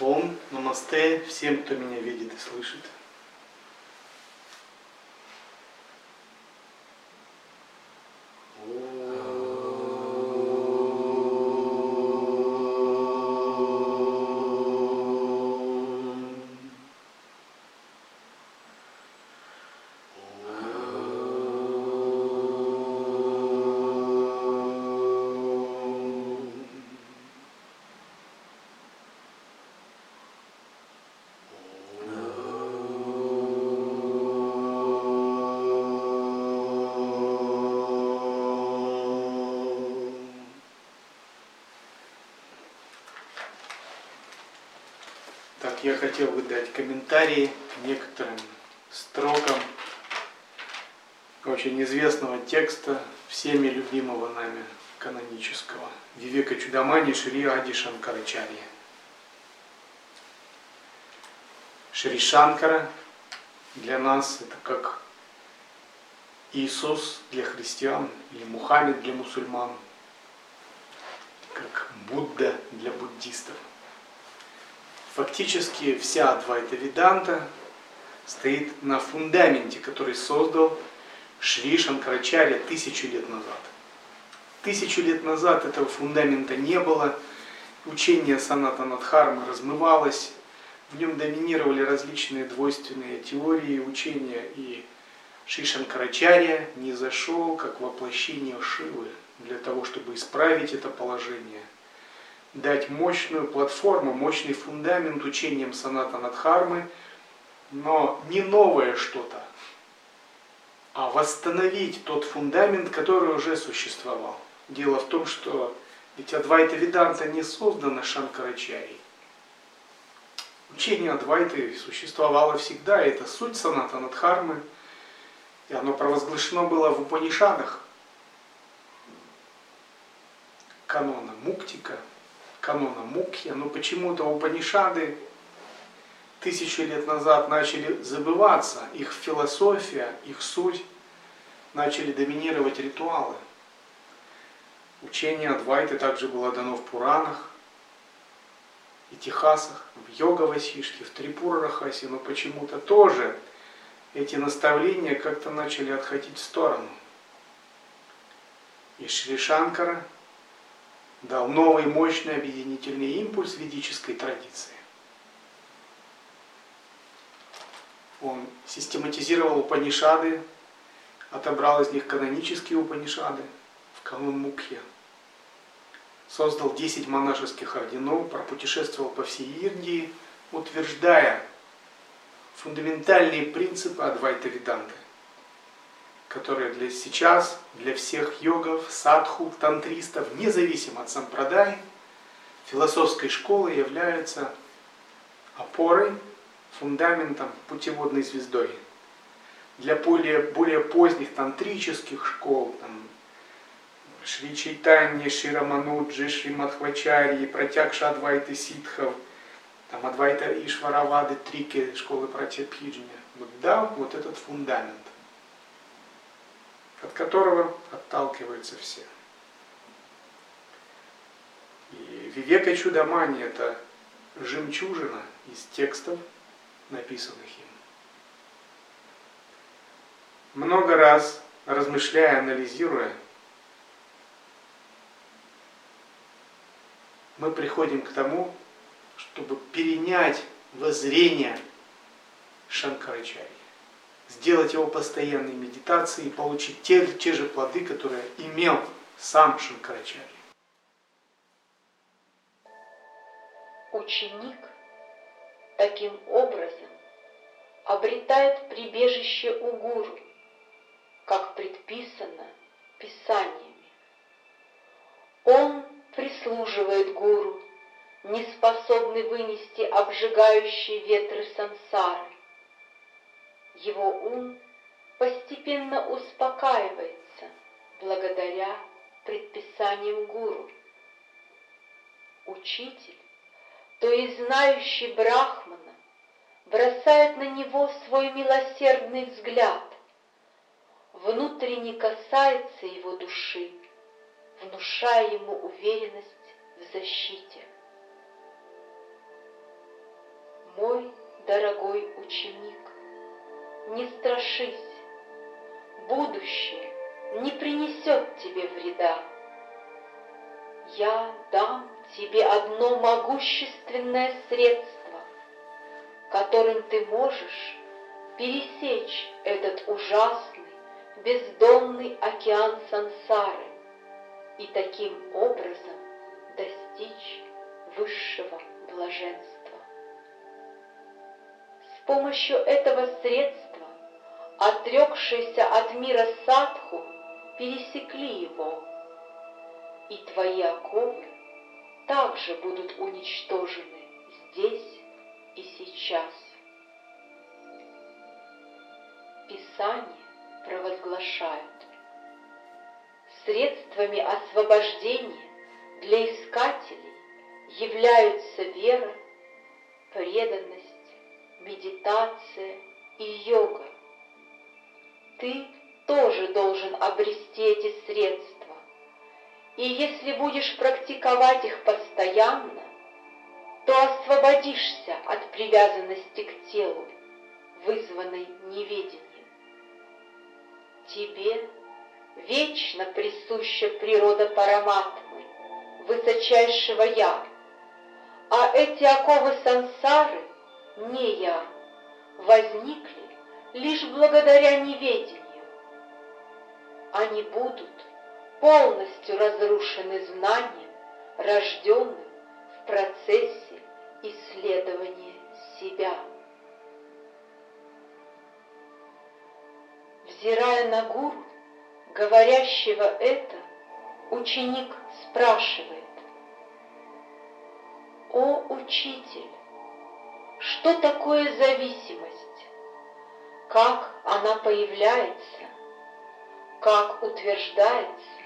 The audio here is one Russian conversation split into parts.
Ом, намасте всем, кто меня видит и слышит. Я хотел бы дать комментарии к некоторым строкам очень известного текста, всеми любимого нами канонического, Вивека Чудамани Шри Ади Шанкарачарья. Шри Шанкара для нас это как Иисус для христиан или Мухаммед для мусульман, как Будда для буддистов. Фактически вся Адвайта Веданта стоит на фундаменте, который создал Шри Шанкарачарья тысячу лет назад. Тысячу лет назад этого фундамента не было, учение Саната Надхармы размывалось, в нем доминировали различные двойственные теории учения, и Шри Шанкарачарья не зашел как воплощение Шивы для того, чтобы исправить это положение, дать мощную платформу, мощный фундамент учением Саната Надхармы, но не новое что-то, а восстановить тот фундамент, который уже существовал. Дело в том, что ведь Адвайта Веданта не создана Шанкарачарьей. Учение Адвайты существовало всегда, это суть Саната Надхармы, и оно провозглашено было в Упанишадах, канона Муктика, канона Мукхи, но почему-то Упанишады тысячи лет назад начали забываться, их философия, их суть, начали доминировать ритуалы. Учение Адвайты также было дано в Пуранах, и Техасах, в Йога Васишке, в Трипура Рахасе, но почему-то тоже эти наставления как-то начали отходить в сторону. И Шри Шанкара дал новый мощный объединительный импульс ведической традиции. Он систематизировал Упанишады, отобрал из них канонические Упанишады в канун Мукхи создал 10 монашеских орденов, пропутешествовал по всей Индии, утверждая фундаментальные принципы Адвайта Веданты, которые для сейчас, для всех йогов, садху, тантристов, независимо от сампрадай, философской школы являются опорой, фундаментом, путеводной звездой. Для более, более поздних тантрических школ, там, Шри Чайтаньи, Шри Рамануджи, Шри Мадхвачарьи, Пратякша Адвайты Ситхов, там Адвайта Ишваравады, Трики, школы Пратяпхиджни. Вот дал вот этот фундамент, от которого отталкиваются все. И Вивека Чудамани – это жемчужина из текстов, написанных им. Много раз размышляя, анализируя, мы приходим к тому, чтобы перенять воззрение Шанкарачарьи, сделать его постоянной медитацией и получить те, те же плоды, которые имел сам Шанкарачарья. Ученик таким образом обретает прибежище у гуру, как предписано Писаниями. Он прислуживает гуру, не способный вынести обжигающие ветры сансары. Его ум постепенно успокаивается благодаря предписаниям гуру. Учитель, то есть знающий Брахмана, бросает на него свой милосердный взгляд, внутренне касается его души, внушая ему уверенность в защите. Мой дорогой ученик, не страшись, будущее не принесет тебе вреда. Я дам тебе одно могущественное средство, которым ты можешь пересечь этот ужасный, бездонный океан сансары и таким образом достичь высшего блаженства. Помощью этого средства отрекшиеся от мира садху пересекли его, и твои оковы также будут уничтожены здесь и сейчас. Писание провозглашают. Средствами освобождения для искателей являются вера, преданность, медитация и йога. Ты тоже должен обрести эти средства, и если будешь практиковать их постоянно, то освободишься от привязанности к телу, вызванной неведением. Тебе вечно присуща природа Параматмы, высочайшего Я, а эти оковы сансары, не Я, возникли лишь благодаря неведению. Они будут полностью разрушены знанием, рожденным в процессе исследования себя. Взирая на гуру, говорящего это, ученик спрашивает, «О, учитель, что такое зависимость? Как она появляется? Как утверждается?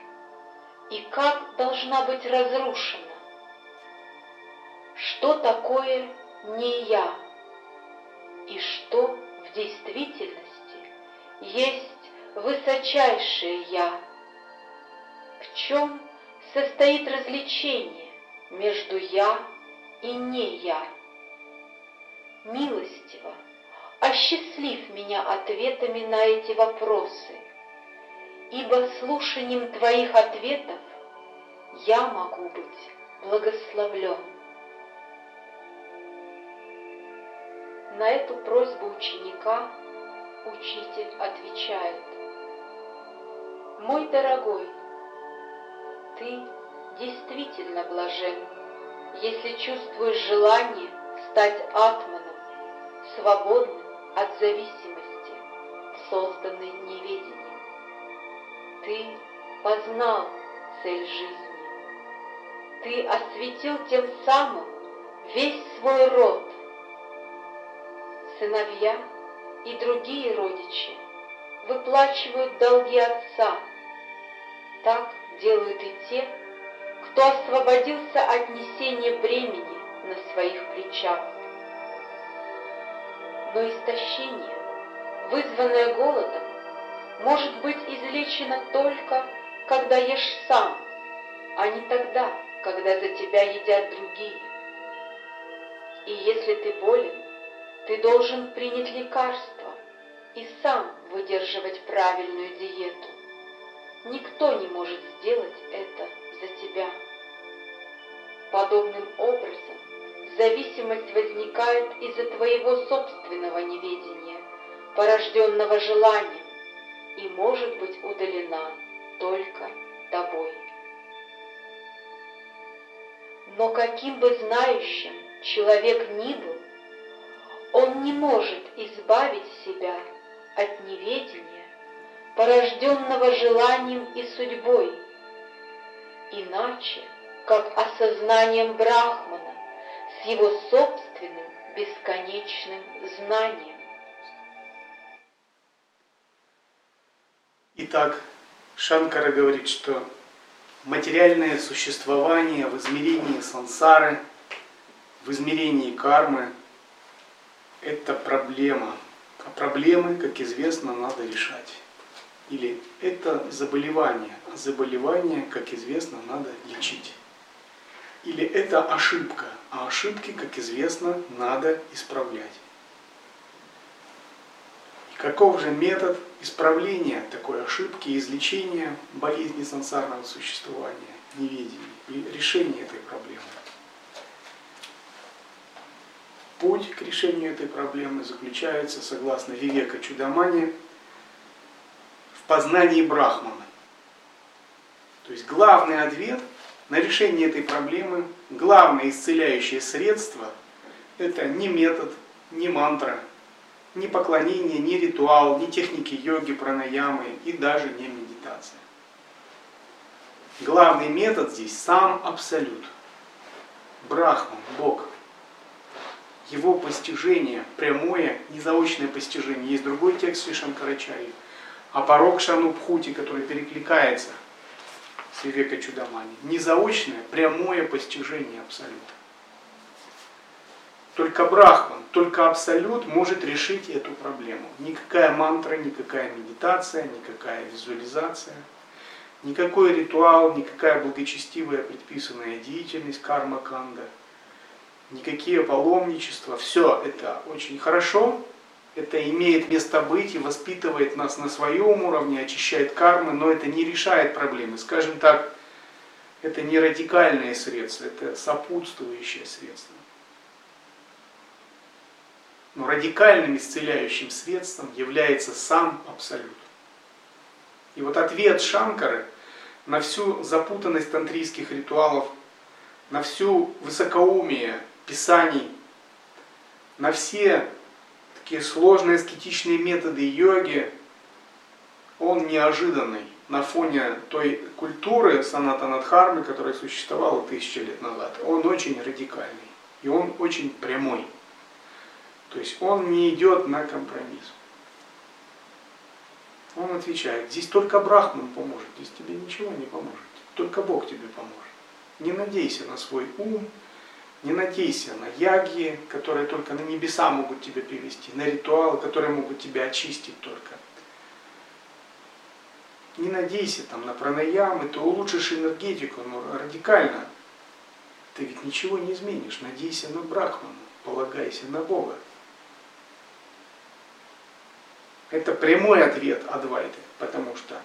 И как должна быть разрушена? Что такое не я? И что в действительности есть высочайшее Я. В чем состоит развлечение между Я и не Я? Милостиво, осчастлив меня ответами на эти вопросы, ибо слушанием Твоих ответов я могу быть благословлен. На эту просьбу ученика Учитель отвечает, «Мой дорогой, ты действительно блажен, если чувствуешь желание стать атманом, свободным от зависимости, созданной неведением. Ты познал цель жизни. Ты осветил тем самым весь свой род. Сыновья — и другие родичи выплачивают долги отца. Так делают и те, кто освободился от несения бремени на своих плечах. Но истощение, вызванное голодом, может быть излечено только, когда ешь сам, а не тогда, когда за тебя едят другие. И если ты болен, ты должен принять лекарство и сам выдерживать правильную диету. Никто не может сделать это за тебя. Подобным образом зависимость возникает из-за твоего собственного неведения, порожденного желанием, и может быть удалена только тобой. Но каким бы знающим человек ни был, он не может избавить себя от неведения, порожденного желанием и судьбой, иначе, как осознанием Брахмана с его собственным бесконечным знанием. Итак, Шанкара говорит, что материальное существование в измерении сансары, в измерении кармы – это проблема. А проблемы, как известно, надо решать. Или это заболевание, а заболевание, как известно, надо лечить. Или это ошибка, А ошибки, как известно, надо исправлять. И каков же метод исправления такой ошибки, излечения болезни сансарного существования, неведения и решения этой проблемы? Путь к решению этой проблемы заключается, согласно Вивека Чудамани, в познании Брахмана. То есть главный ответ на решение этой проблемы, главное исцеляющее средство – это не метод, не мантра, не поклонение, не ритуал, не техники йоги, пранаямы и даже не медитация. Главный метод здесь сам Абсолют. Брахман, Бог его постижение, прямое, незаочное постижение. Есть другой текст Шишанкарачари, а порог Шанубхути, который перекликается с Вивека Чудамани. Незаочное, прямое постижение Абсолюта. Только Брахман, только Абсолют может решить эту проблему. Никакая мантра, никакая медитация, никакая визуализация, никакой ритуал, никакая благочестивая предписанная деятельность карма-канда – никакие паломничества, все это очень хорошо, это имеет место быть и воспитывает нас на своем уровне, очищает кармы, но это не решает проблемы. Скажем так, это не радикальное средство, это сопутствующее средство. Но радикальным исцеляющим средством является сам Абсолют. И вот ответ Шанкары на всю запутанность тантрийских ритуалов, на всю высокоумие писаний, на все такие сложные аскетичные методы йоги, он неожиданный на фоне той культуры санатанадхармы, которая существовала тысячи лет назад. Он очень радикальный и он очень прямой. То есть он не идет на компромисс. Он отвечает, здесь только Брахман поможет, здесь тебе ничего не поможет, только Бог тебе поможет. Не надейся на свой ум, не надейся на яги, которые только на небеса могут тебя привести, на ритуалы, которые могут тебя очистить только. Не надейся там на пранаямы, ты улучшишь энергетику, но радикально ты ведь ничего не изменишь. Надейся на Брахмана, полагайся на Бога. Это прямой ответ Адвайты, потому что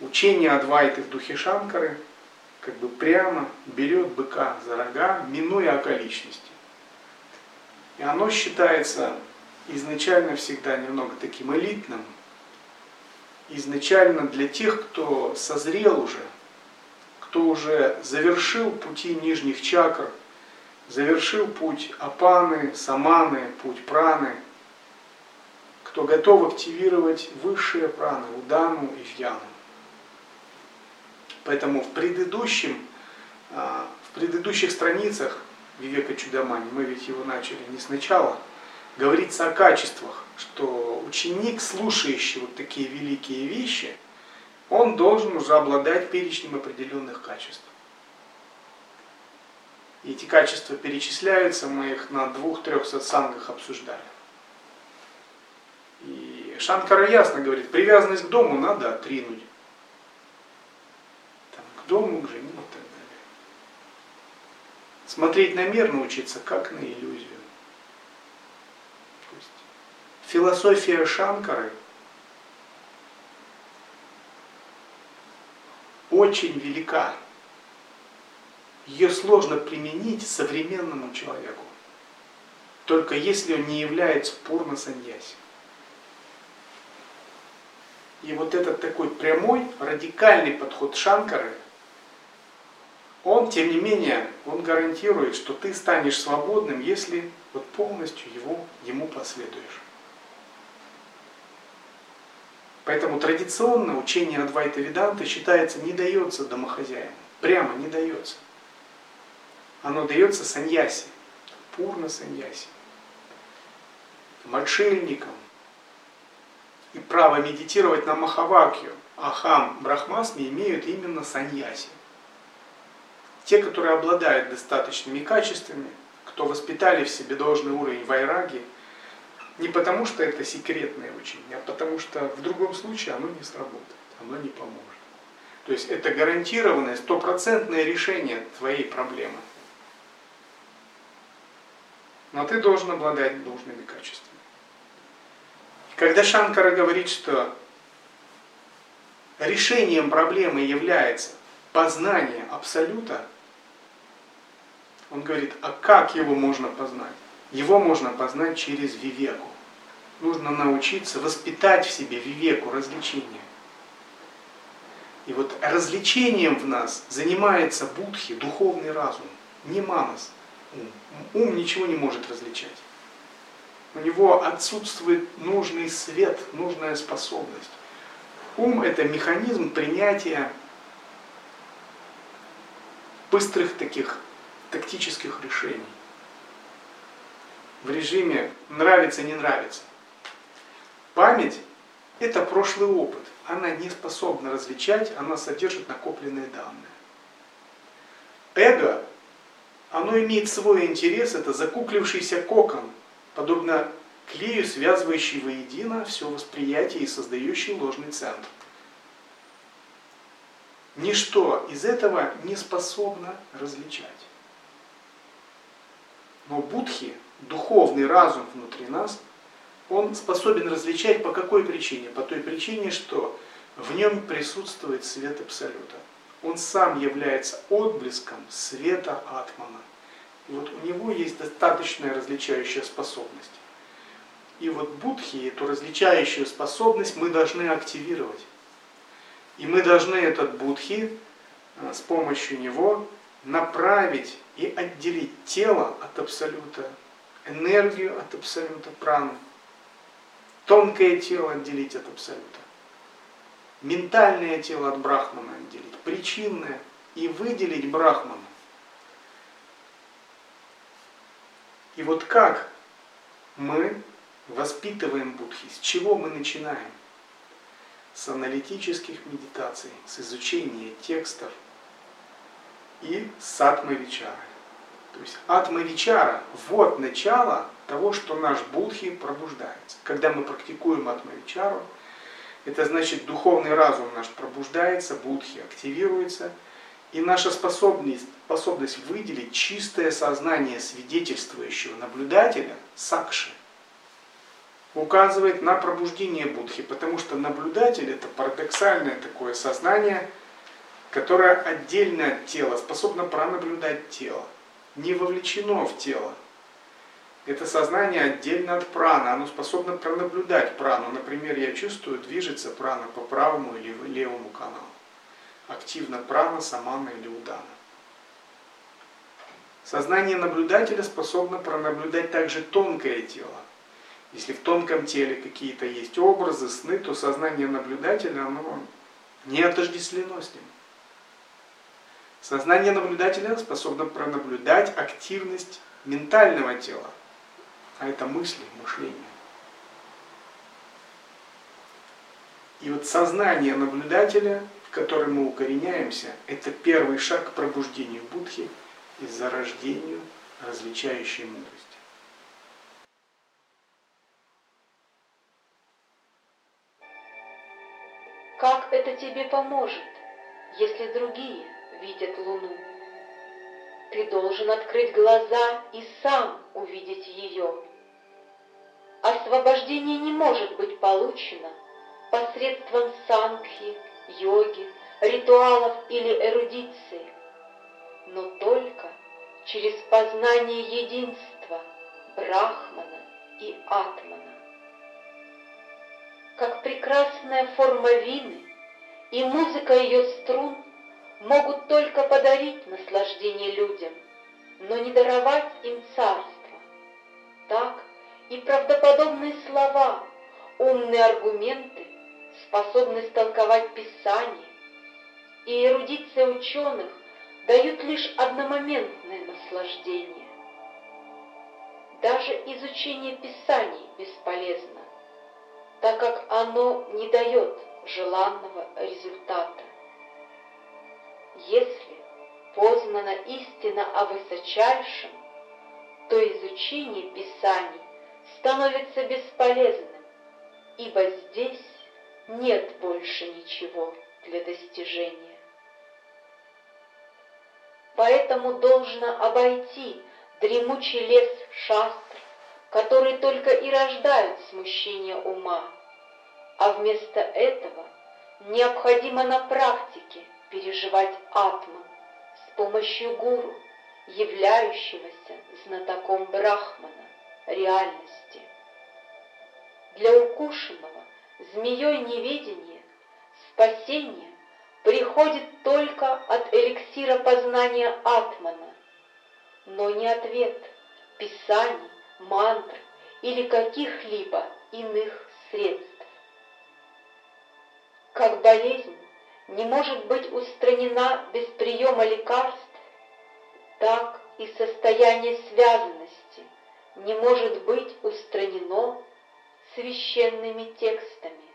учение Адвайты в духе Шанкары – как бы прямо берет быка за рога, минуя околичности. И оно считается изначально всегда немного таким элитным, изначально для тех, кто созрел уже, кто уже завершил пути нижних чакр, завершил путь апаны, саманы, путь праны, кто готов активировать высшие праны, удану и фьяну. Поэтому в предыдущем, а, в предыдущих страницах Вивека Чудамани, мы ведь его начали не сначала, говорится о качествах, что ученик, слушающий вот такие великие вещи, он должен уже обладать перечнем определенных качеств. И эти качества перечисляются, мы их на двух-трех сатсангах обсуждали. И Шанкара ясно говорит, привязанность к дому надо отринуть дому, к жене и так далее. Смотреть на мир научиться, как на иллюзию. То есть, философия Шанкары очень велика. Ее сложно применить современному человеку. Только если он не является пурно саньяси. И вот этот такой прямой, радикальный подход Шанкары – он, тем не менее, он гарантирует, что ты станешь свободным, если вот полностью его, ему последуешь. Поэтому традиционно учение Адвайта Веданта считается не дается домохозяину. Прямо не дается. Оно дается саньяси, пурно саньяси, мошенникам. И право медитировать на Махавакью, Ахам, Брахмасми имеют именно саньяси те, которые обладают достаточными качествами, кто воспитали в себе должный уровень вайраги, не потому что это секретное учение, а потому что в другом случае оно не сработает, оно не поможет. То есть это гарантированное, стопроцентное решение твоей проблемы. но ты должен обладать должными качествами. Когда Шанкара говорит, что решением проблемы является познание Абсолюта, он говорит, а как его можно познать? Его можно познать через вивеку. Нужно научиться воспитать в себе вивеку, развлечения. И вот развлечением в нас занимается будхи, духовный разум, не манас, ум. Ум ничего не может различать. У него отсутствует нужный свет, нужная способность. Ум – это механизм принятия быстрых таких тактических решений. В режиме нравится-не нравится. Память – это прошлый опыт. Она не способна различать, она содержит накопленные данные. Эго, оно имеет свой интерес, это закуклившийся кокон, подобно клею, связывающий воедино все восприятие и создающий ложный центр. Ничто из этого не способно различать. Но будхи, духовный разум внутри нас, он способен различать по какой причине? По той причине, что в нем присутствует свет Абсолюта. Он сам является отблеском света Атмана. И вот у него есть достаточная различающая способность. И вот будхи, эту различающую способность мы должны активировать. И мы должны этот будхи э, с помощью него направить и отделить тело от абсолюта, энергию от абсолюта, прану, тонкое тело отделить от абсолюта, ментальное тело от брахмана отделить, причинное и выделить брахмана. И вот как мы воспитываем будхи, с чего мы начинаем? С аналитических медитаций, с изучения текстов и с атмавичары. То есть атмавичара – вот начало того, что наш будхи пробуждается. Когда мы практикуем атмавичару, это значит духовный разум наш пробуждается, будхи активируется – и наша способность, способность выделить чистое сознание свидетельствующего наблюдателя, сакши, указывает на пробуждение Будхи, потому что наблюдатель это парадоксальное такое сознание, которое отдельно от тела, способно пронаблюдать тело, не вовлечено в тело. Это сознание отдельно от праны, оно способно пронаблюдать прану. Например, я чувствую, движется прана по правому или левому каналу активно прана, самана или удана. Сознание наблюдателя способно пронаблюдать также тонкое тело. Если в тонком теле какие-то есть образы, сны, то сознание наблюдателя оно не отождествлено с ним. Сознание наблюдателя способно пронаблюдать активность ментального тела, а это мысли, мышление. И вот сознание наблюдателя в которой мы укореняемся, это первый шаг к пробуждению Будхи и зарождению различающей мудрости. Как это тебе поможет, если другие видят Луну? Ты должен открыть глаза и сам увидеть ее. Освобождение не может быть получено посредством сангхи йоги, ритуалов или эрудиции, но только через познание единства Брахмана и Атмана. Как прекрасная форма вины и музыка ее струн могут только подарить наслаждение людям, но не даровать им царство. Так и правдоподобные слова, умные аргументы способность толковать Писание и эрудиция ученых дают лишь одномоментное наслаждение. Даже изучение Писаний бесполезно, так как оно не дает желанного результата. Если познана истина о высочайшем, то изучение Писаний становится бесполезным, ибо здесь нет больше ничего для достижения. Поэтому должно обойти дремучий лес шастр, которые только и рождают смущение ума, а вместо этого необходимо на практике переживать атман с помощью гуру, являющегося знатоком Брахмана, реальности. Для укушенного змеей неведения спасение приходит только от эликсира познания Атмана, но не ответ писаний, мантр или каких-либо иных средств. Как болезнь не может быть устранена без приема лекарств, так и состояние связанности не может быть устранено священными текстами.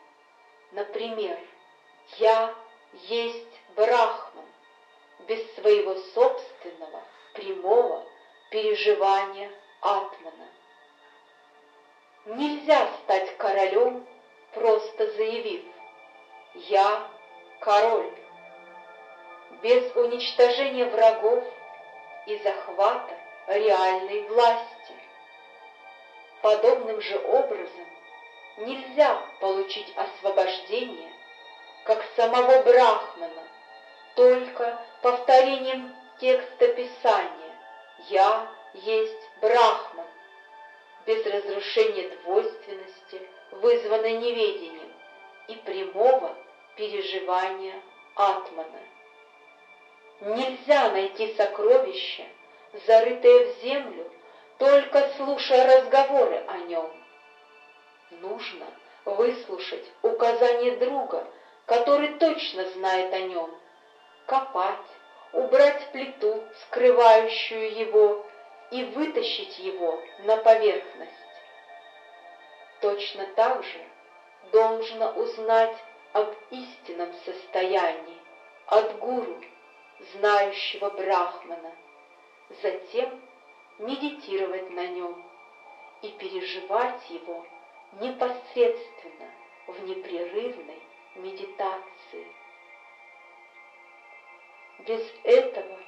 Например, «Я есть Брахман» без своего собственного прямого переживания Атмана. Нельзя стать королем, просто заявив «Я король». Без уничтожения врагов и захвата реальной власти. Подобным же образом нельзя получить освобождение, как самого Брахмана, только повторением текста Писания «Я есть Брахман», без разрушения двойственности, вызванной неведением, и прямого переживания Атмана. Нельзя найти сокровище, зарытое в землю, только слушая разговоры о нем. Нужно выслушать указания друга, который точно знает о нем, копать, убрать плиту, скрывающую его, и вытащить его на поверхность. Точно так же должно узнать об истинном состоянии от гуру, знающего Брахмана, затем медитировать на нем и переживать его непосредственно в непрерывной медитации. Без этого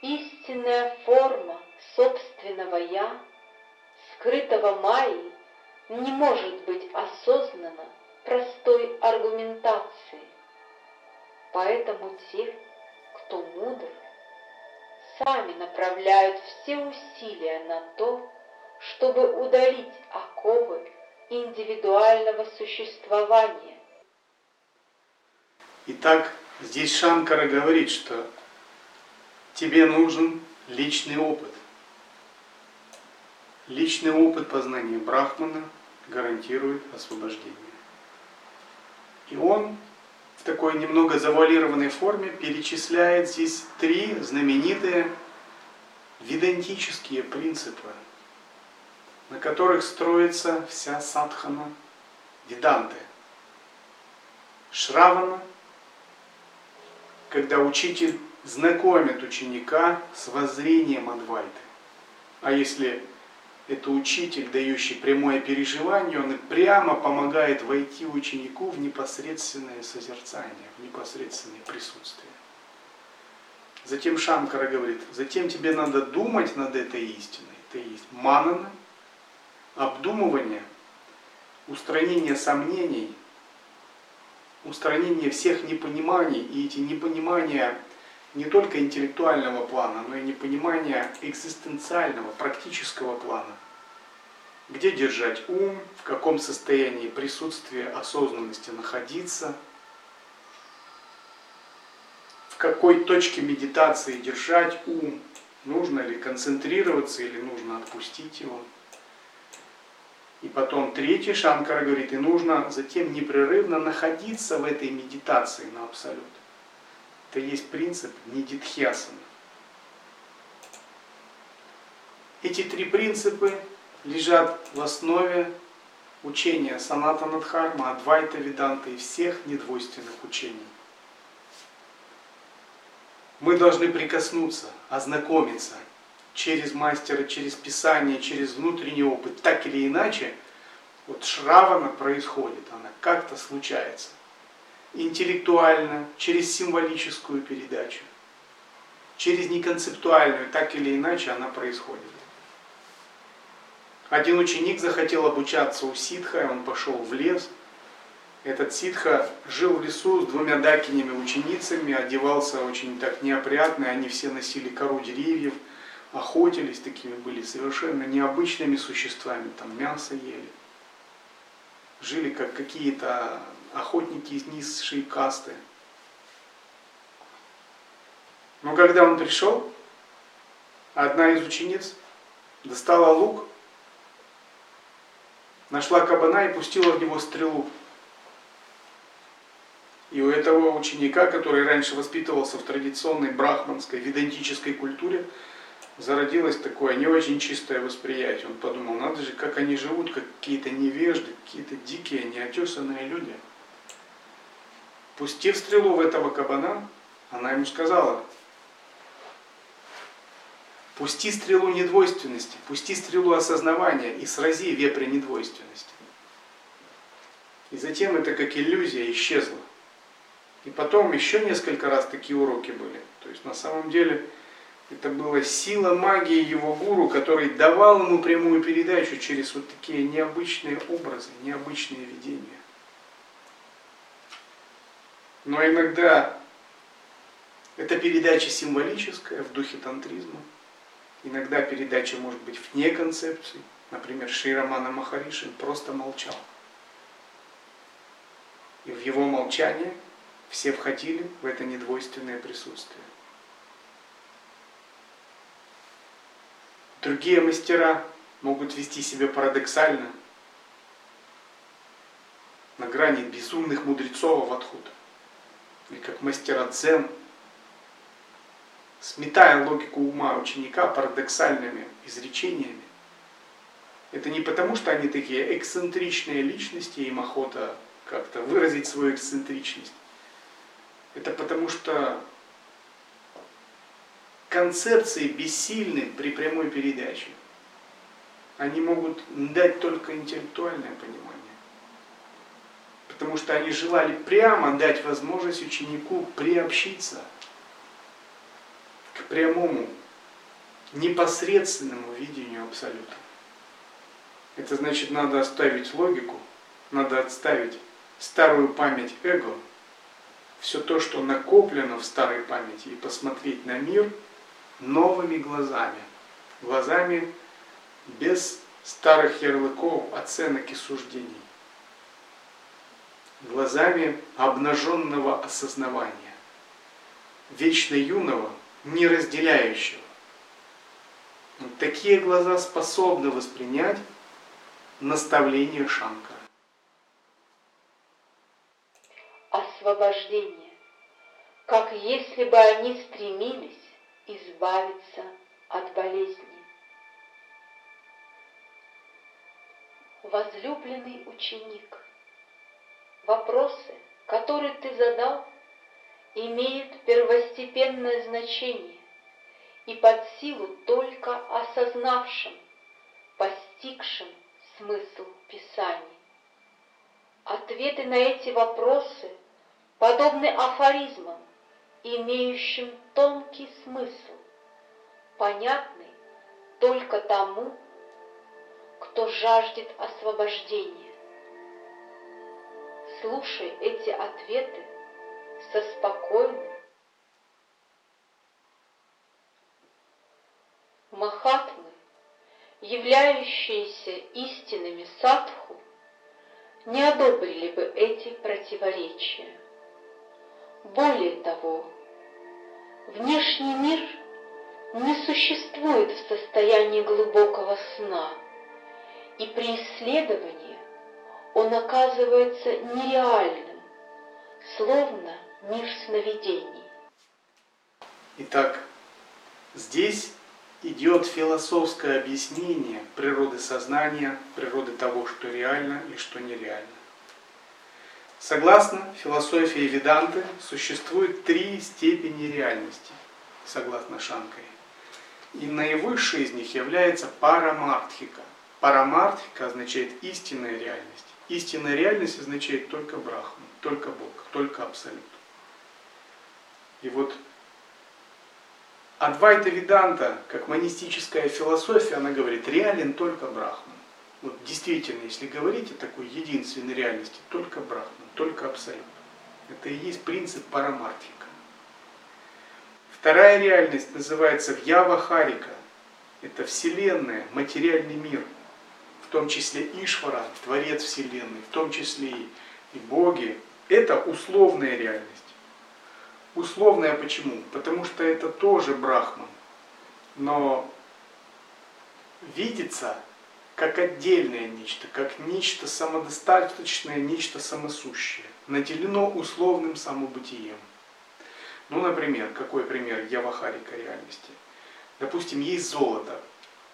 истинная форма собственного «я», скрытого Майей, не может быть осознана простой аргументацией. Поэтому те, кто мудр, сами направляют все усилия на то, чтобы удалить оковы индивидуального существования. Итак, здесь Шанкара говорит, что тебе нужен личный опыт. Личный опыт познания Брахмана гарантирует освобождение. И он в такой немного завуалированной форме перечисляет здесь три знаменитые ведантические принципы, на которых строится вся садхана веданты. Шравана, когда учитель знакомит ученика с воззрением Адвайты. А если это учитель, дающий прямое переживание, он прямо помогает войти ученику в непосредственное созерцание, в непосредственное присутствие. Затем Шанкара говорит, затем тебе надо думать над этой истиной. Это есть манана, обдумывание, устранение сомнений, устранение всех непониманий, и эти непонимания не только интеллектуального плана, но и непонимания экзистенциального, практического плана. Где держать ум, в каком состоянии присутствия осознанности находиться, в какой точке медитации держать ум, нужно ли концентрироваться или нужно отпустить его. И потом третий Шанкара говорит, и нужно затем непрерывно находиться в этой медитации на абсолют. Это есть принцип нидитхьясана. Эти три принципа лежат в основе учения Санатана Дхарма, Адвайта Веданта и всех недвойственных учений. Мы должны прикоснуться, ознакомиться через мастера, через Писание, через внутренний опыт, так или иначе, вот шравана происходит, она как-то случается интеллектуально, через символическую передачу. через неконцептуальную, так или иначе она происходит. Один ученик захотел обучаться у ситха, он пошел в лес. Этот ситха жил в лесу с двумя дакинями ученицами, одевался очень так неопрятно, они все носили кору деревьев, охотились, такими были совершенно необычными существами, там мясо ели. Жили как какие-то охотники из низшей касты. Но когда он пришел, одна из учениц достала лук, нашла кабана и пустила в него стрелу. И у этого ученика, который раньше воспитывался в традиционной брахманской, ведантической культуре, зародилось такое не очень чистое восприятие. Он подумал, надо же, как они живут, как какие-то невежды, какие-то дикие, неотесанные люди. Пустив стрелу в этого кабана, она ему сказала, пусти стрелу недвойственности, пусти стрелу осознавания и срази вепря недвойственности. И затем это как иллюзия исчезла. И потом еще несколько раз такие уроки были. То есть на самом деле это была сила магии его гуру, который давал ему прямую передачу через вот такие необычные образы, необычные видения. Но иногда эта передача символическая в духе тантризма. Иногда передача может быть вне концепции. Например, Шри Рамана Махаришин просто молчал. И в его молчании все входили в это недвойственное присутствие. Другие мастера могут вести себя парадоксально, на грани безумных мудрецов в отход. Или как мастера дзен, сметая логику ума ученика парадоксальными изречениями. Это не потому, что они такие эксцентричные личности, им охота как-то выразить свою эксцентричность. Это потому, что концепции бессильны при прямой передаче. Они могут дать только интеллектуальное понимание. Потому что они желали прямо дать возможность ученику приобщиться к прямому, непосредственному видению Абсолюта. Это значит, надо оставить логику, надо отставить старую память эго, все то, что накоплено в старой памяти, и посмотреть на мир – новыми глазами. Глазами без старых ярлыков, оценок и суждений. Глазами обнаженного осознавания. Вечно юного, не разделяющего. Вот такие глаза способны воспринять наставление Шанкара. Освобождение, как если бы они стремились избавиться от болезни. Возлюбленный ученик, вопросы, которые ты задал, имеют первостепенное значение и под силу только осознавшим, постигшим смысл Писаний. Ответы на эти вопросы подобны афоризмам, имеющим тонкий смысл, понятный только тому, кто жаждет освобождения. Слушай эти ответы со спокойным, Махатмы, являющиеся истинными садху, не одобрили бы эти противоречия. Более того, внешний мир не существует в состоянии глубокого сна, и при исследовании он оказывается нереальным, словно мир сновидений. Итак, здесь идет философское объяснение природы сознания, природы того, что реально и что нереально. Согласно философии Веданты, существует три степени реальности, согласно Шанкаре. И наивысшей из них является парамартхика. Парамартхика означает истинная реальность. Истинная реальность означает только Брахман, только Бог, только Абсолют. И вот Адвайта Веданта, как монистическая философия, она говорит, реален только Брахман. Вот действительно, если говорить о такой единственной реальности, только Брахман, только Абсолют. Это и есть принцип парамартика. Вторая реальность называется Вьява Харика. Это Вселенная, материальный мир. Том числе Ишвара, Творец Вселенной, в том числе и боги. Это условная реальность. Условная почему? Потому что это тоже Брахман. Но видится как отдельное нечто, как нечто самодостаточное, нечто самосущее, наделено условным самобытием. Ну, например, какой пример Явахарика реальности? Допустим, есть золото.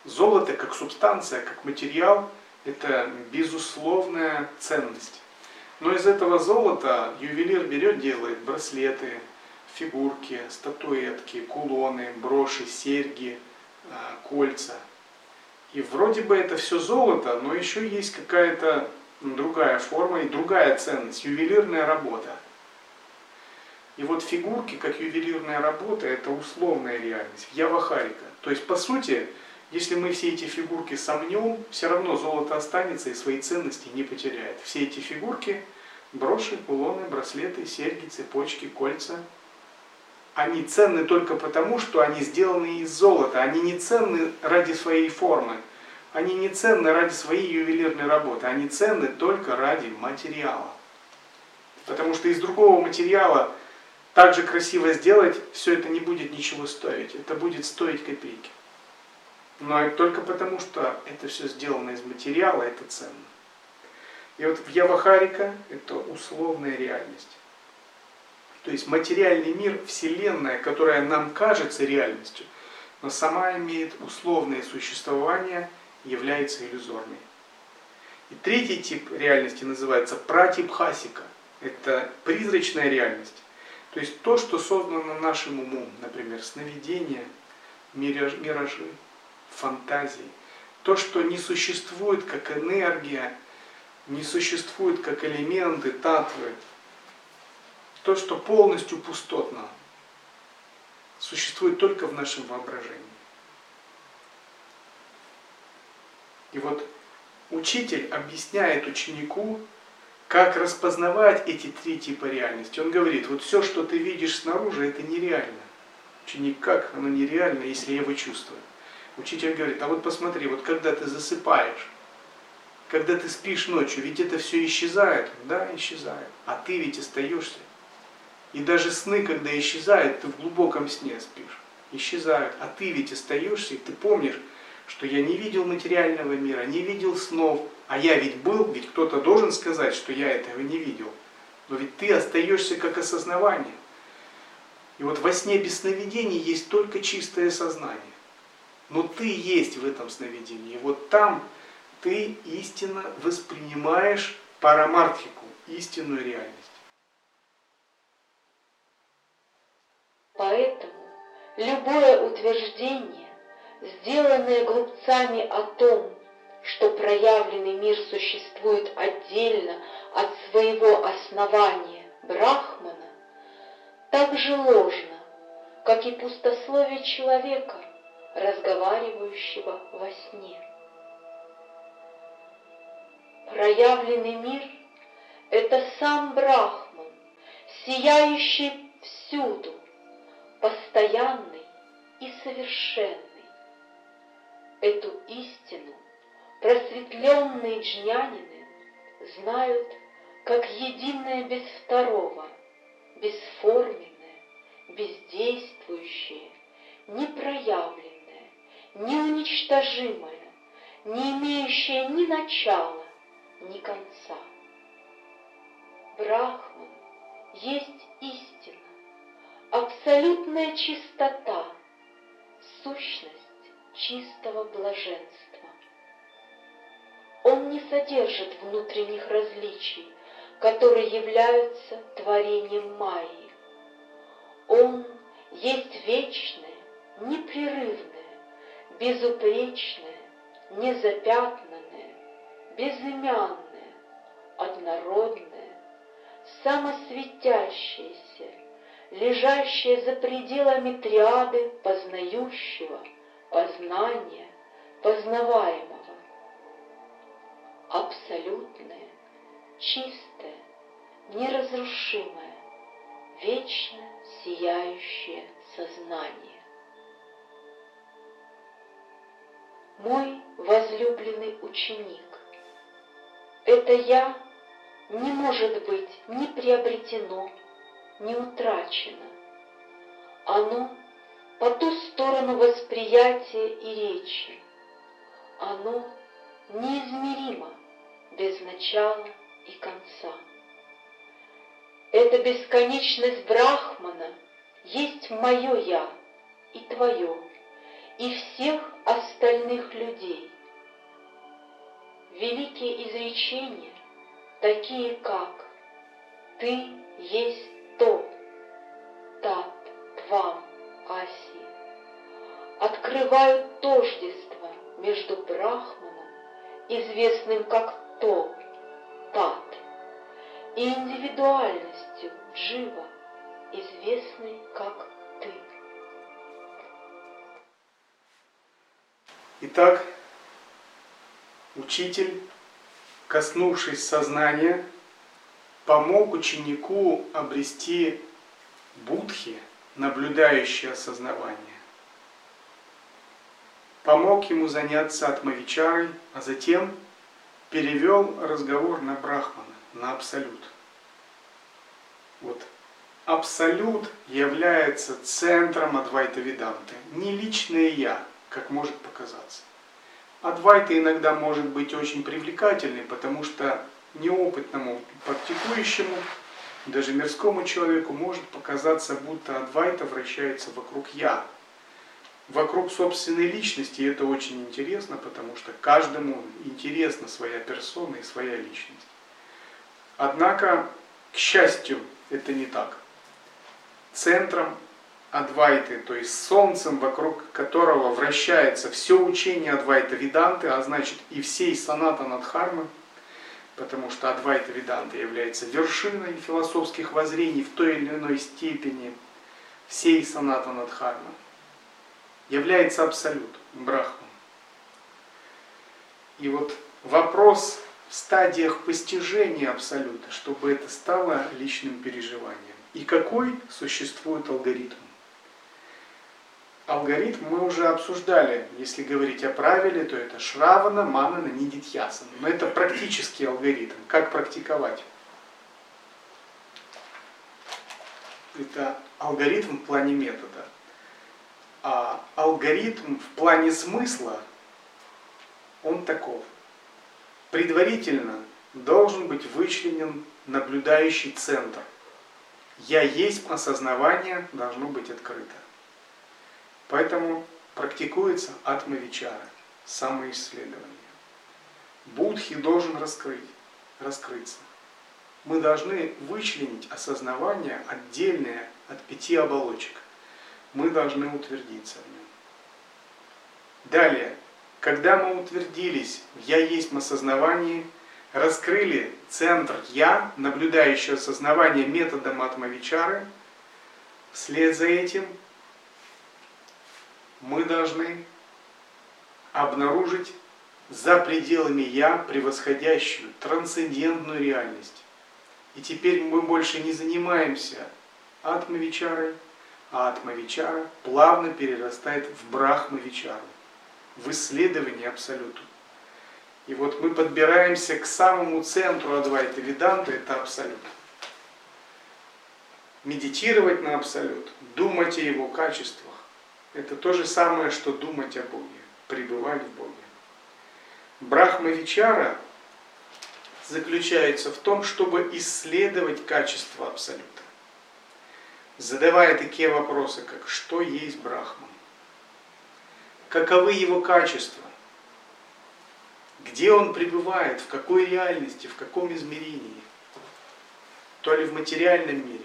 Золото как субстанция, как материал, это безусловная ценность. Но из этого золота ювелир берет, делает браслеты, фигурки, статуэтки, кулоны, броши, серьги, а, кольца. И вроде бы это все золото, но еще есть какая-то другая форма и другая ценность, ювелирная работа. И вот фигурки, как ювелирная работа, это условная реальность, явахарика. То есть, по сути, если мы все эти фигурки сомнем, все равно золото останется и свои ценности не потеряет. Все эти фигурки, броши, кулоны, браслеты, серьги, цепочки, кольца, они ценны только потому, что они сделаны из золота. Они не ценны ради своей формы. Они не ценны ради своей ювелирной работы. Они ценны только ради материала. Потому что из другого материала так же красиво сделать, все это не будет ничего стоить. Это будет стоить копейки. Но только потому, что это все сделано из материала, это ценно. И вот в Явахарика это условная реальность. То есть материальный мир, Вселенная, которая нам кажется реальностью, но сама имеет условное существование, является иллюзорной. И третий тип реальности называется пратипхасика. Это призрачная реальность. То есть то, что создано нашим умом, например, сновидения, миражи, фантазии. То, что не существует как энергия, не существует как элементы, татвы. То, что полностью пустотно, существует только в нашем воображении. И вот учитель объясняет ученику, как распознавать эти три типа реальности. Он говорит, вот все, что ты видишь снаружи, это нереально. Ученик, как оно нереально, если я его чувствую? Учитель говорит, а вот посмотри, вот когда ты засыпаешь, когда ты спишь ночью, ведь это все исчезает. Да, исчезает. А ты ведь остаешься. И даже сны, когда исчезают, ты в глубоком сне спишь. Исчезают. А ты ведь остаешься, и ты помнишь, что я не видел материального мира, не видел снов, а я ведь был, ведь кто-то должен сказать, что я этого не видел. Но ведь ты остаешься как осознавание. И вот во сне без сновидений есть только чистое сознание. Но ты есть в этом сновидении. Вот там ты истинно воспринимаешь парамартхику, истинную реальность. Поэтому любое утверждение, сделанное глупцами о том, что проявленный мир существует отдельно от своего основания Брахмана, так же ложно, как и пустословие человека, разговаривающего во сне. Проявленный мир — это сам Брахман, сияющий всюду, постоянный и совершенный. Эту истину просветленные джнянины знают как единое без второго, бесформенное, бездействующее, непроявленное, неуничтожимое, не имеющее ни начала, ни конца. Брахман есть истина, абсолютная чистота, сущность чистого блаженства. Он не содержит внутренних различий, которые являются творением Майи. Он есть вечное, непрерывное, безупречное, незапятнанное, безымянное, однородное, самосветящееся, лежащее за пределами триады познающего, познания, познаваемого. Абсолютное, чистое, неразрушимое, вечно сияющее сознание. Мой возлюбленный ученик, это я не может быть ни приобретено, ни утрачено. Оно по ту сторону восприятия и речи. Оно неизмеримо, без начала и конца. Эта бесконечность Брахмана есть мое «я» и твое, и всех остальных людей. Великие изречения, такие как «Ты есть то, тат, твам, аси», открывают тождество между Брахманом, известным как то, тат, и индивидуальностью Джива, известной как Итак, учитель, коснувшись сознания, помог ученику обрести будхи, наблюдающее осознавание. Помог ему заняться атмавичарой, а затем перевел разговор на Брахмана, на Абсолют. Вот Абсолют является центром Адвайта Веданты, не личное я, как может показаться. Адвайта иногда может быть очень привлекательной, потому что неопытному практикующему, даже мирскому человеку может показаться, будто Адвайта вращается вокруг «я», вокруг собственной личности, и это очень интересно, потому что каждому интересна своя персона и своя личность. Однако, к счастью, это не так. Центром Адвайты, то есть солнцем, вокруг которого вращается все учение Адвайта Виданты, а значит и всей Саната Надхармы, потому что Адвайта Виданта является вершиной философских воззрений в той или иной степени всей Саната Надхармы является абсолют, брахман. И вот вопрос в стадиях постижения абсолюта, чтобы это стало личным переживанием. И какой существует алгоритм? Алгоритм мы уже обсуждали. Если говорить о правиле, то это Шравана, Манана, Нидитьясана. Но это практический алгоритм. Как практиковать? Это алгоритм в плане метода. А алгоритм в плане смысла, он таков. Предварительно должен быть вычленен наблюдающий центр. Я есть осознавание должно быть открыто. Поэтому практикуется атмавичара, самоисследование. Будхи должен раскрыть, раскрыться. Мы должны вычленить осознавание отдельное от пяти оболочек – мы должны утвердиться в нем. Далее, когда мы утвердились в «Я есть осознавании», раскрыли центр «Я», наблюдающий осознавание методом атмавичары, вслед за этим мы должны обнаружить за пределами «Я» превосходящую, трансцендентную реальность. И теперь мы больше не занимаемся атмавичарой, а атмавичара плавно перерастает в брахмавичару, в исследовании абсолюту. И вот мы подбираемся к самому центру Адвайта Веданта, это абсолют. Медитировать на абсолют, думать о его качествах, это то же самое, что думать о Боге, пребывать в Боге. Брахмавичара заключается в том, чтобы исследовать качество абсолюта. Задавая такие вопросы, как что есть Брахман, каковы его качества, где он пребывает, в какой реальности, в каком измерении, то ли в материальном мире,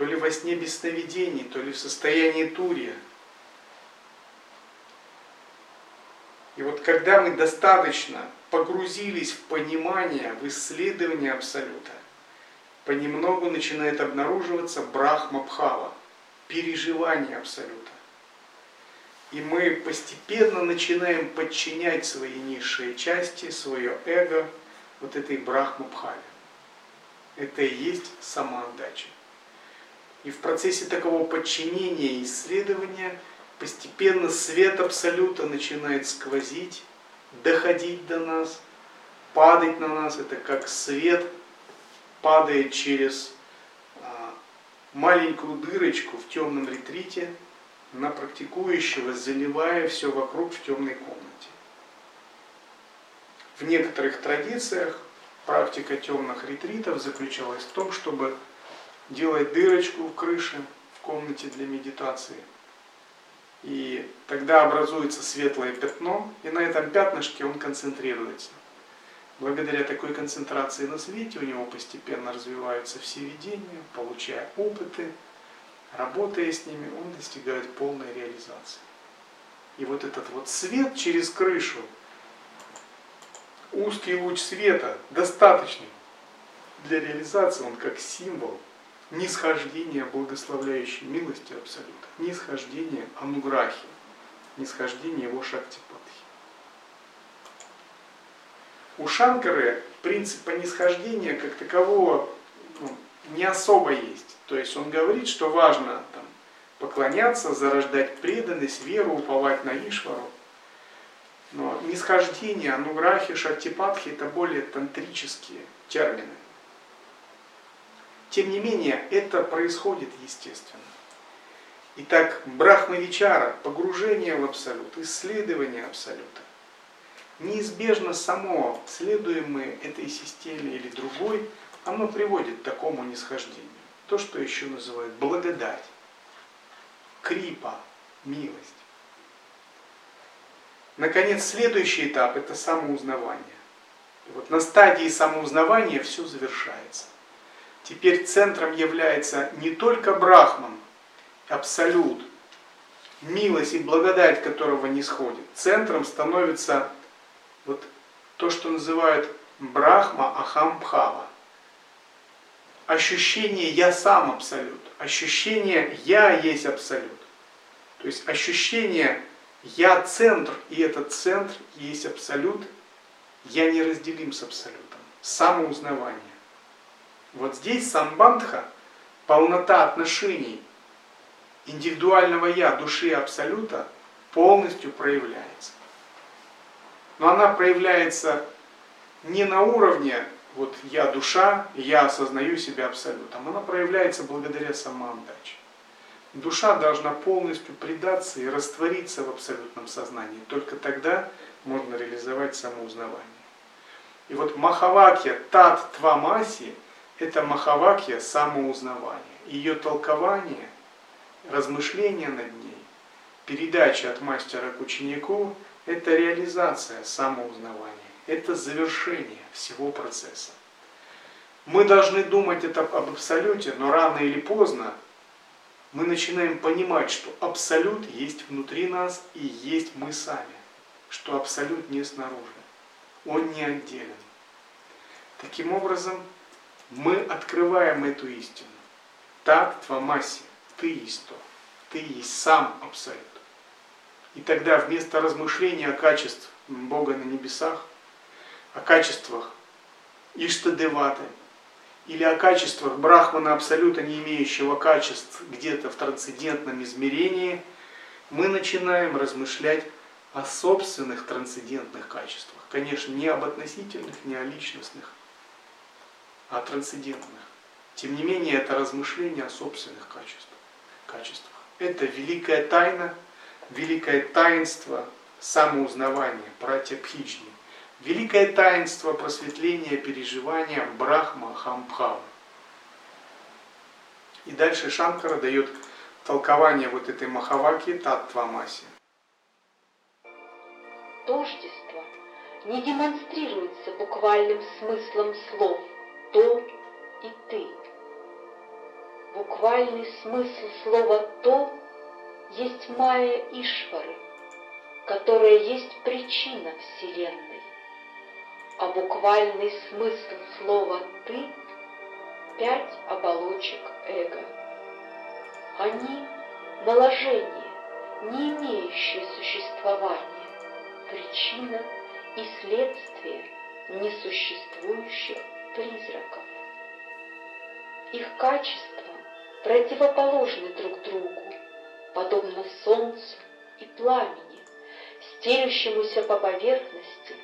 то ли во сне без сновидений, то ли в состоянии турия. И вот когда мы достаточно погрузились в понимание, в исследование Абсолюта, понемногу начинает обнаруживаться Брахма-Бхава, переживание Абсолюта. И мы постепенно начинаем подчинять свои низшие части, свое эго вот этой Брахма-Бхаве. Это и есть самоотдача. И в процессе такого подчинения и исследования постепенно свет Абсолюта начинает сквозить, доходить до нас, падать на нас. Это как свет падает через а, маленькую дырочку в темном ретрите на практикующего, заливая все вокруг в темной комнате. В некоторых традициях практика темных ретритов заключалась в том, чтобы делать дырочку в крыше в комнате для медитации. И тогда образуется светлое пятно, и на этом пятнышке он концентрируется. Благодаря такой концентрации на свете у него постепенно развиваются все видения, получая опыты, работая с ними, он достигает полной реализации. И вот этот вот свет через крышу, узкий луч света, достаточный для реализации, он как символ нисхождения благословляющей милости Абсолюта, нисхождения ануграхи, нисхождения его шактипатхи. У Шанкары принципа нисхождения как такового ну, не особо есть. То есть он говорит, что важно там, поклоняться, зарождать преданность, веру, уповать на Ишвару. Но нисхождение, ануграхи, шактипатхи – это более тантрические термины. Тем не менее, это происходит естественно. Итак, брахмавичара, погружение в абсолют, исследование абсолюта, неизбежно само, следуем мы этой системе или другой, оно приводит к такому нисхождению то, что еще называют благодать, крипа, милость. Наконец, следующий этап – это самоузнавание. И вот на стадии самоузнавания все завершается. Теперь центром является не только Брахман, Абсолют, милость и благодать которого не сходит. Центром становится вот то, что называют Брахма Ахамбхава ощущение «я сам абсолют», ощущение «я есть абсолют». То есть ощущение «я центр», и этот центр есть абсолют, я неразделим с абсолютом. Самоузнавание. Вот здесь самбандха, полнота отношений индивидуального я, души абсолюта, полностью проявляется. Но она проявляется не на уровне вот я душа, я осознаю себя абсолютом, она проявляется благодаря самоотдаче. Душа должна полностью предаться и раствориться в абсолютном сознании. Только тогда можно реализовать самоузнавание. И вот Махавакья Тат Твамаси – это Махавакья самоузнавания. Ее толкование, размышление над ней, передача от мастера к ученику – это реализация самоузнавания это завершение всего процесса. Мы должны думать это об абсолюте, но рано или поздно мы начинаем понимать, что абсолют есть внутри нас и есть мы сами, что абсолют не снаружи, он не отделен. Таким образом, мы открываем эту истину. Так, Твамаси, ты есть то, ты есть сам абсолют. И тогда вместо размышления о качествах Бога на небесах, о качествах Иштадеваты или о качествах Брахмана абсолютно не имеющего качеств где-то в трансцендентном измерении, мы начинаем размышлять о собственных трансцендентных качествах. Конечно, не об относительных, не о личностных, а трансцендентных. Тем не менее, это размышление о собственных качествах. качествах. Это великая тайна, великое таинство самоузнавания, братья Пхиджни. Великое таинство просветления переживания Брахма Хамбхава. И дальше Шанкара дает толкование вот этой Махаваки Таттвамаси. Тождество не демонстрируется буквальным смыслом слов «то» и «ты». Буквальный смысл слова «то» есть майя Ишвары, которая есть причина Вселенной а буквальный смысл слова «ты» пять оболочек эго. Они – наложение, не имеющее существования, причина и следствие несуществующих призраков. Их качества противоположны друг другу, подобно солнцу и пламени, стелющемуся по поверхности,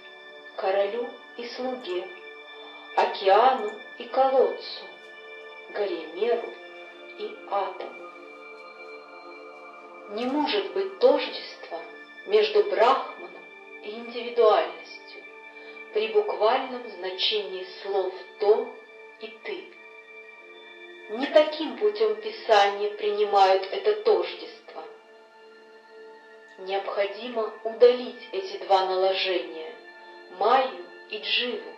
королю и слуге, океану и колодцу, горе меру и атому. Не может быть тождества между брахманом и индивидуальностью при буквальном значении слов «то» и «ты». Не таким путем Писания принимают это тождество. Необходимо удалить эти два наложения – Майю и Дживу,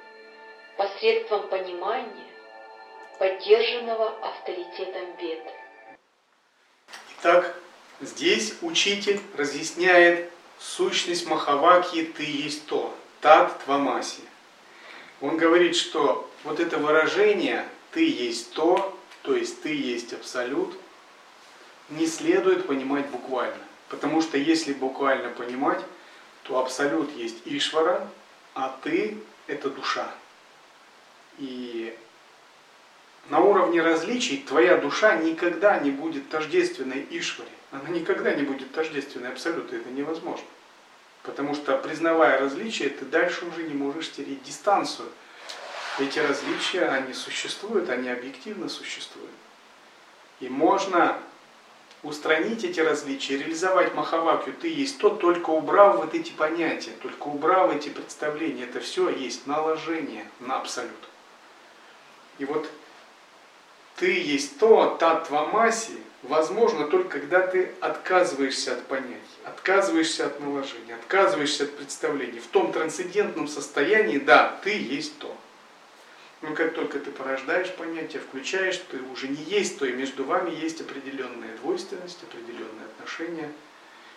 посредством понимания, поддержанного авторитетом Вед. Итак, здесь учитель разъясняет сущность Махаваки «ты есть то», «тат твамаси». Он говорит, что вот это выражение «ты есть то», то есть «ты есть абсолют», не следует понимать буквально. Потому что если буквально понимать, то абсолют есть Ишвара, а ты – это душа. И на уровне различий твоя душа никогда не будет тождественной Ишваре. Она никогда не будет тождественной абсолютно, это невозможно. Потому что, признавая различия, ты дальше уже не можешь стереть дистанцию. Эти различия, они существуют, они объективно существуют. И можно устранить эти различия, реализовать Махавакью, ты есть то, только убрав вот эти понятия, только убрав эти представления. Это все есть наложение на абсолют. И вот ты есть то, та твамаси, возможно только когда ты отказываешься от понятий, отказываешься от наложения, отказываешься от представлений. В том трансцендентном состоянии, да, ты есть то. Но как только ты порождаешь понятие, включаешь, ты уже не есть то, и между вами есть определенная двойственность, определенные отношения.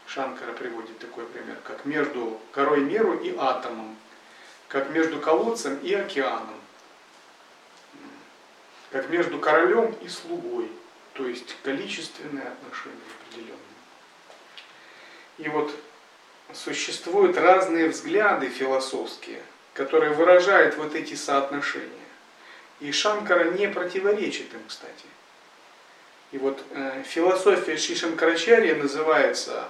Шанкара приводит такой пример, как между корой меру и атомом, как между колодцем и океаном как между королем и слугой, то есть количественные отношения определенные. И вот существуют разные взгляды философские, которые выражают вот эти соотношения. И Шанкара не противоречит им, кстати. И вот э, философия Шишанкарачарья называется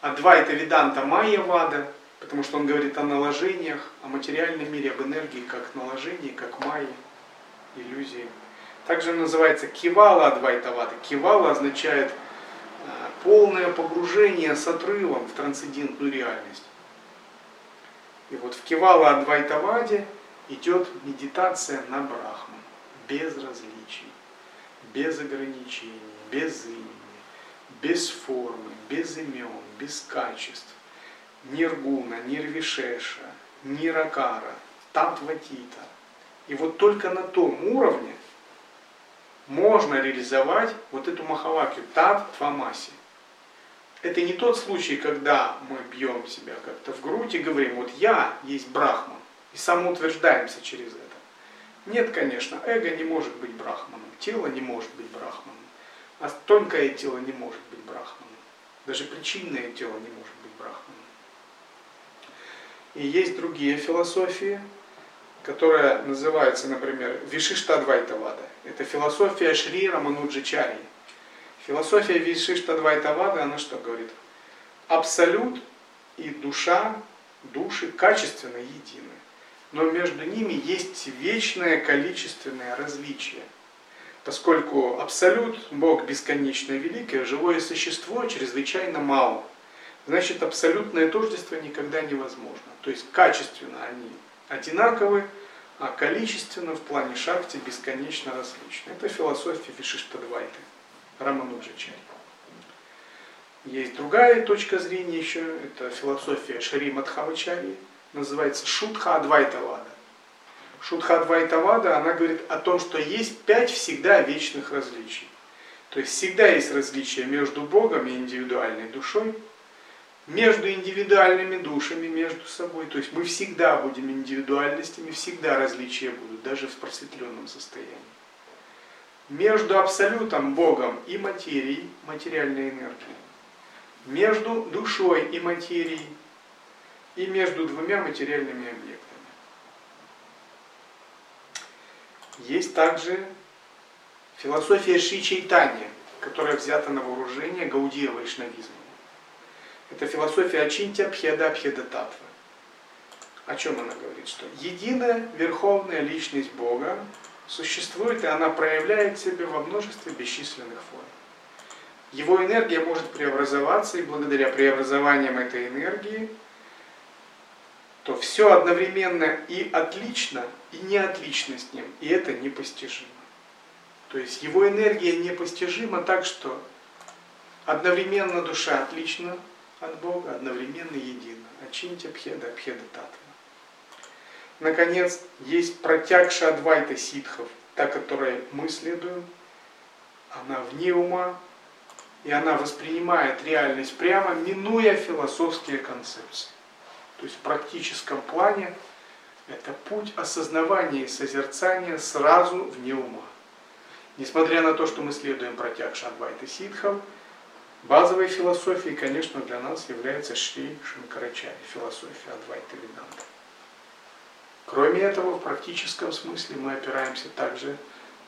Адвайта Виданта Майя Вада, потому что он говорит о наложениях, о материальном мире, об энергии как наложении, как майя иллюзии. Также называется кивала адвайтавада. Кивала означает э, полное погружение с отрывом в трансцендентную реальность. И вот в кивала адвайтаваде идет медитация на брахман, без различий, без ограничений, без имени, без формы, без имен, без качеств. Ниргуна, нирвишеша, ниракара, татватита – и вот только на том уровне можно реализовать вот эту махавакию, тат твамаси. Это не тот случай, когда мы бьем себя как-то в грудь и говорим, вот я есть брахман, и самоутверждаемся через это. Нет, конечно, эго не может быть брахманом, тело не может быть брахманом, а тонкое тело не может быть брахманом, даже причинное тело не может быть брахманом. И есть другие философии, которая называется, например, Вишиштадвайтавада. Это философия Шри Рамануджичари. Философия Вишиштадвайтавада, она что говорит? Абсолют и душа, души качественно едины. Но между ними есть вечное количественное различие. Поскольку абсолют, Бог бесконечно великий, живое существо чрезвычайно мало. Значит, абсолютное тождество никогда невозможно. То есть качественно они одинаковы, а количественно в плане шакти бесконечно различны. Это философия Вишиштадвайты, Рамануджачари. Есть другая точка зрения еще, это философия Шари Мадхавачари, называется Шутха Адвайтавада. Шутха Адвайтавада, она говорит о том, что есть пять всегда вечных различий. То есть всегда есть различия между Богом и индивидуальной душой, между индивидуальными душами, между собой. То есть мы всегда будем индивидуальностями, всегда различия будут, даже в просветленном состоянии. между абсолютом Богом и материей, материальной энергией, между душой и материей, и между двумя материальными объектами. Есть также философия Ши Чайтанья, которая взята на вооружение Гаудия Вайшнавизма. Это философия Ачинтя Пхеда Пхеда Татва. О чем она говорит? Что единая верховная личность Бога существует, и она проявляет себя во множестве бесчисленных форм. Его энергия может преобразоваться, и благодаря преобразованиям этой энергии, то все одновременно и отлично, и не отлично с ним, и это непостижимо. То есть его энергия непостижима так, что одновременно душа отлична от Бога, одновременно едина. Ачинтя Пхеда, Пхеда Татва. Наконец, есть протягша Адвайта ситхов, та, которой мы следуем. Она вне ума, и она воспринимает реальность прямо, минуя философские концепции. То есть в практическом плане это путь осознавания и созерцания сразу вне ума. Несмотря на то, что мы следуем протягша Адвайта ситхов, базовой философией, конечно, для нас является Шри Шанкарачари, философия Адвайта Веданта. Кроме этого, в практическом смысле мы опираемся также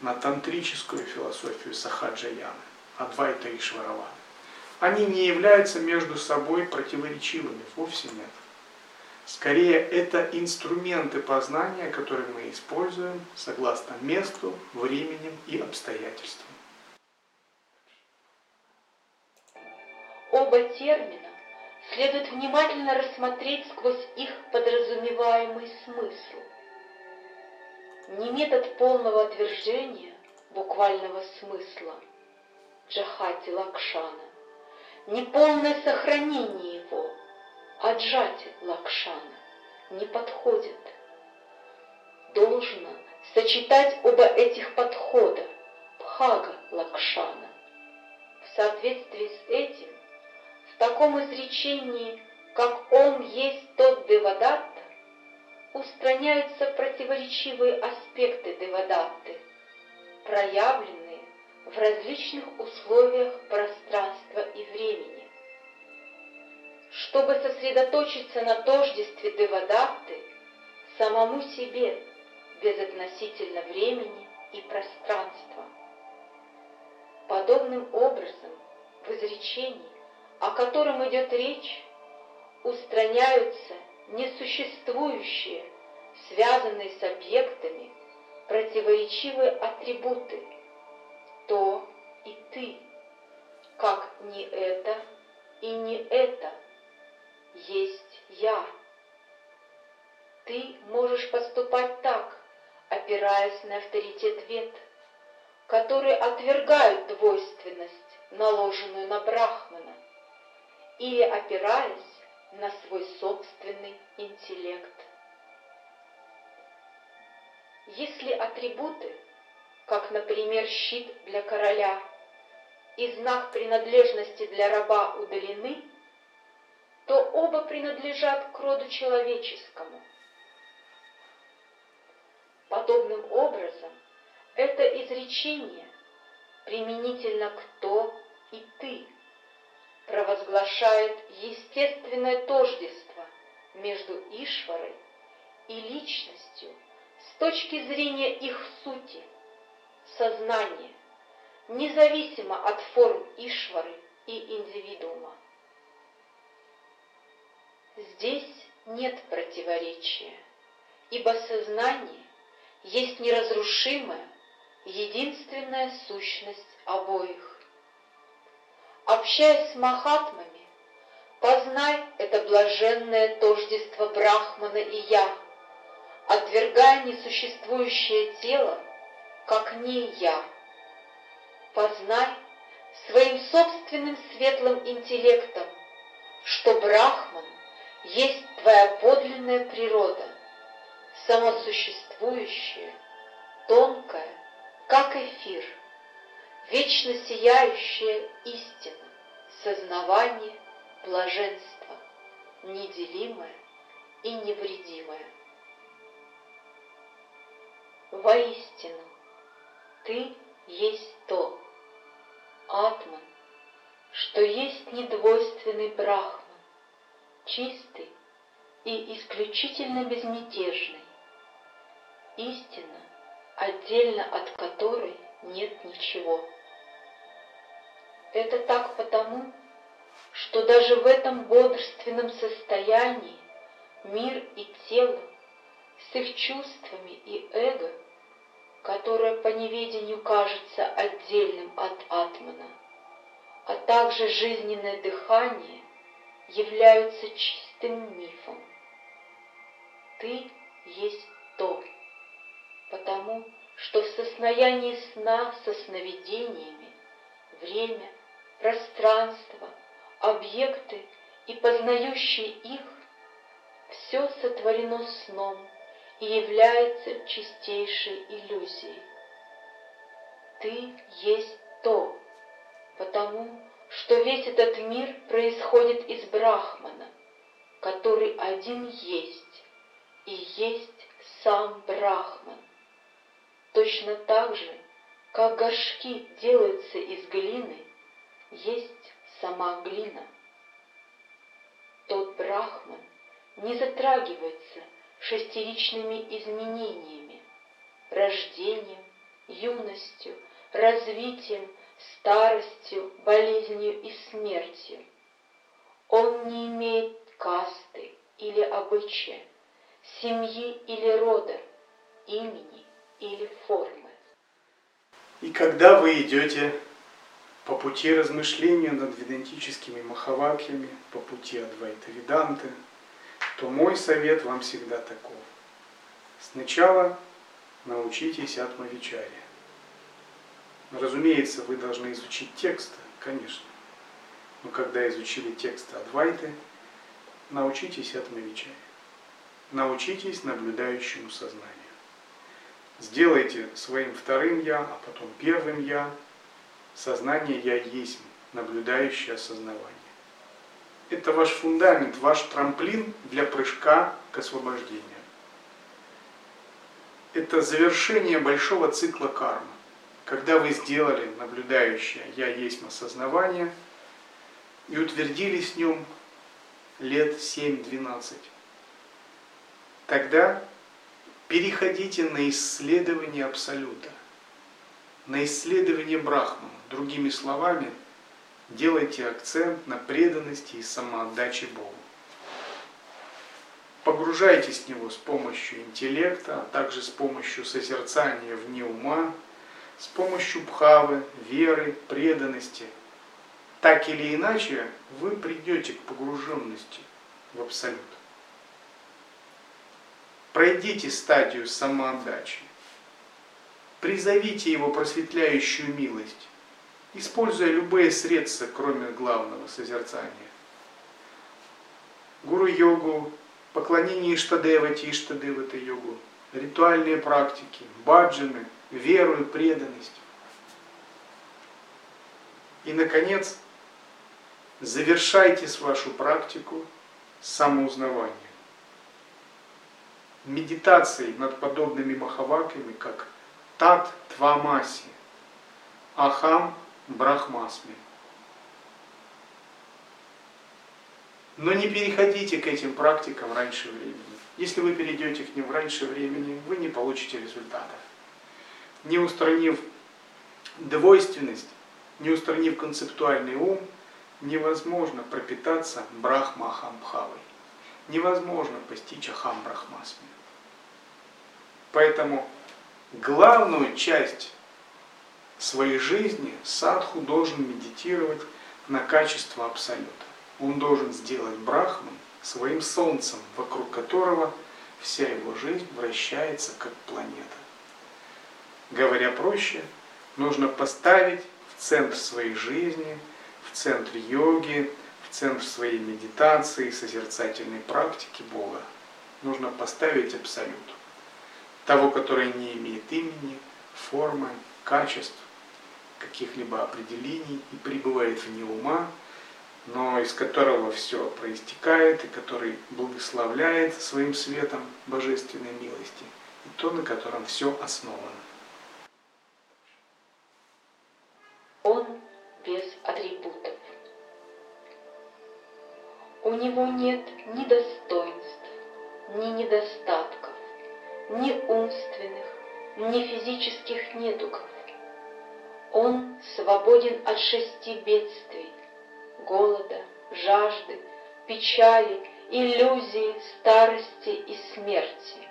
на тантрическую философию Сахаджаяны, Адвайта и Швараваны. Они не являются между собой противоречивыми, вовсе нет. Скорее, это инструменты познания, которые мы используем согласно месту, времени и обстоятельствам. Оба термина следует внимательно рассмотреть сквозь их подразумеваемый смысл. Не метод полного отвержения буквального смысла Джахати Лакшана, не полное сохранение его Аджати Лакшана не подходит. Должно сочетать оба этих подхода Бхага Лакшана. В соответствии с этим в таком изречении, как «Он есть тот Девадатта», устраняются противоречивые аспекты Девадатты, проявленные в различных условиях пространства и времени. Чтобы сосредоточиться на тождестве Девадатты, самому себе, безотносительно времени и пространства. Подобным образом в изречении о котором идет речь, устраняются несуществующие, связанные с объектами, противоречивые атрибуты, то и ты, как не это и не это, есть я. Ты можешь поступать так, опираясь на авторитет вет, которые отвергают двойственность, наложенную на Брахмана, или опираясь на свой собственный интеллект. Если атрибуты, как, например, щит для короля и знак принадлежности для раба удалены, то оба принадлежат к роду человеческому. Подобным образом, это изречение применительно к «то» и «ты», провозглашает естественное тождество между Ишварой и личностью с точки зрения их сути, сознания, независимо от форм Ишвары и индивидуума. Здесь нет противоречия, ибо сознание есть неразрушимая, единственная сущность обоих. Общаясь с махатмами, познай это блаженное тождество Брахмана и Я, отвергая несуществующее тело, как не я. Познай своим собственным светлым интеллектом, что Брахман есть твоя подлинная природа, самосуществующая, тонкая, как эфир — вечно сияющая истина, сознавание, блаженство, неделимое и невредимое. Воистину, ты есть то, Атман, что есть недвойственный Брахман, чистый и исключительно безмятежный, истина, отдельно от которой нет ничего. Это так потому, что даже в этом бодрственном состоянии мир и тело с их чувствами и эго, которое по неведению кажется отдельным от атмана, а также жизненное дыхание являются чистым мифом. Ты есть то, потому что в состоянии сна со сновидениями время, пространство, объекты и познающие их все сотворено сном и является чистейшей иллюзией. Ты есть то, потому что весь этот мир происходит из Брахмана, который один есть, и есть сам Брахман. Точно так же, как горшки делаются из глины, есть сама глина. Тот Брахман не затрагивается шестеричными изменениями, рождением, юностью, развитием, старостью, болезнью и смертью. Он не имеет касты или обычая, семьи или рода, имени или формы. И когда вы идете по пути размышления над ведантическими махавакьями, по пути Адвайта Веданты, то мой совет вам всегда таков. Сначала научитесь атмавичаре. Разумеется, вы должны изучить текст, конечно. Но когда изучили текст Адвайты, научитесь атмавичаре. Научитесь наблюдающему сознанию. Сделайте своим вторым «я», а потом первым «я». Сознание «я» есть наблюдающее осознавание. Это ваш фундамент, ваш трамплин для прыжка к освобождению. Это завершение большого цикла кармы. Когда вы сделали наблюдающее «я есть осознавание» и утвердились в нем лет 7-12, тогда переходите на исследование Абсолюта, на исследование Брахмана. Другими словами, делайте акцент на преданности и самоотдаче Богу. Погружайтесь в него с помощью интеллекта, а также с помощью созерцания вне ума, с помощью бхавы, веры, преданности. Так или иначе, вы придете к погруженности в Абсолют. Пройдите стадию самоотдачи. Призовите его просветляющую милость, используя любые средства, кроме главного созерцания. Гуру-йогу, поклонение Иштадевати, Иштадевата йогу, ритуальные практики, баджаны, веру и преданность. И, наконец, завершайте вашу практику самоузнавания медитацией над подобными махаваками, как Тат Твамаси, Ахам Брахмасми. Но не переходите к этим практикам раньше времени. Если вы перейдете к ним раньше времени, вы не получите результатов. Не устранив двойственность, не устранив концептуальный ум, невозможно пропитаться брахмахамбхавой. Невозможно постичь ахам брахмасми. Поэтому главную часть своей жизни садху должен медитировать на качество Абсолюта. Он должен сделать Брахман своим солнцем, вокруг которого вся его жизнь вращается как планета. Говоря проще, нужно поставить в центр своей жизни, в центр йоги, в центр своей медитации, созерцательной практики Бога. Нужно поставить Абсолют того, который не имеет имени, формы, качеств, каких-либо определений и пребывает вне ума, но из которого все проистекает и который благословляет своим светом божественной милости, и то, на котором все основано. Он без атрибутов. У него нет ни достоинств, ни недостатков ни умственных, ни физических недугов. Он свободен от шести бедствий — голода, жажды, печали, иллюзии, старости и смерти.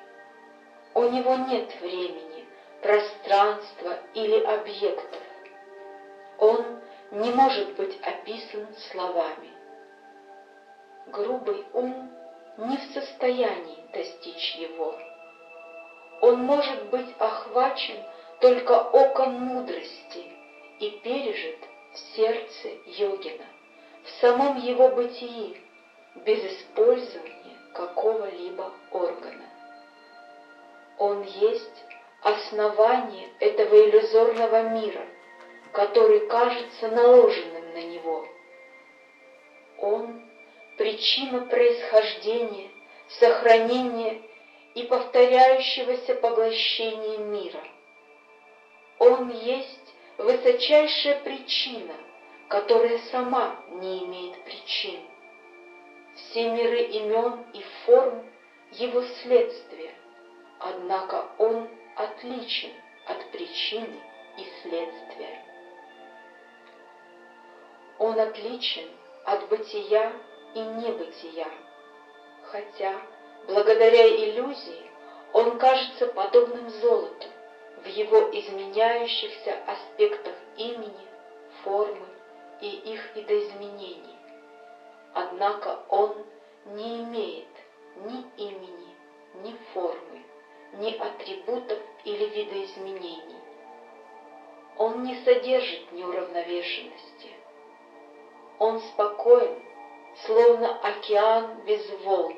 У него нет времени, пространства или объектов. Он не может быть описан словами. Грубый ум не в состоянии достичь его. Он может быть охвачен только оком мудрости и пережит в сердце йогина, в самом его бытии, без использования какого-либо органа. Он есть основание этого иллюзорного мира, который кажется наложенным на него. Он — причина происхождения, сохранения и повторяющегося поглощения мира. Он есть высочайшая причина, которая сама не имеет причин. Все миры имен и форм — его следствие, однако он отличен от причины и следствия. Он отличен от бытия и небытия, хотя благодаря иллюзии он кажется подобным золоту в его изменяющихся аспектах имени, формы и их видоизменений. Однако он не имеет ни имени, ни формы, ни атрибутов или видоизменений. Он не содержит неуравновешенности. Он спокоен, словно океан без волн,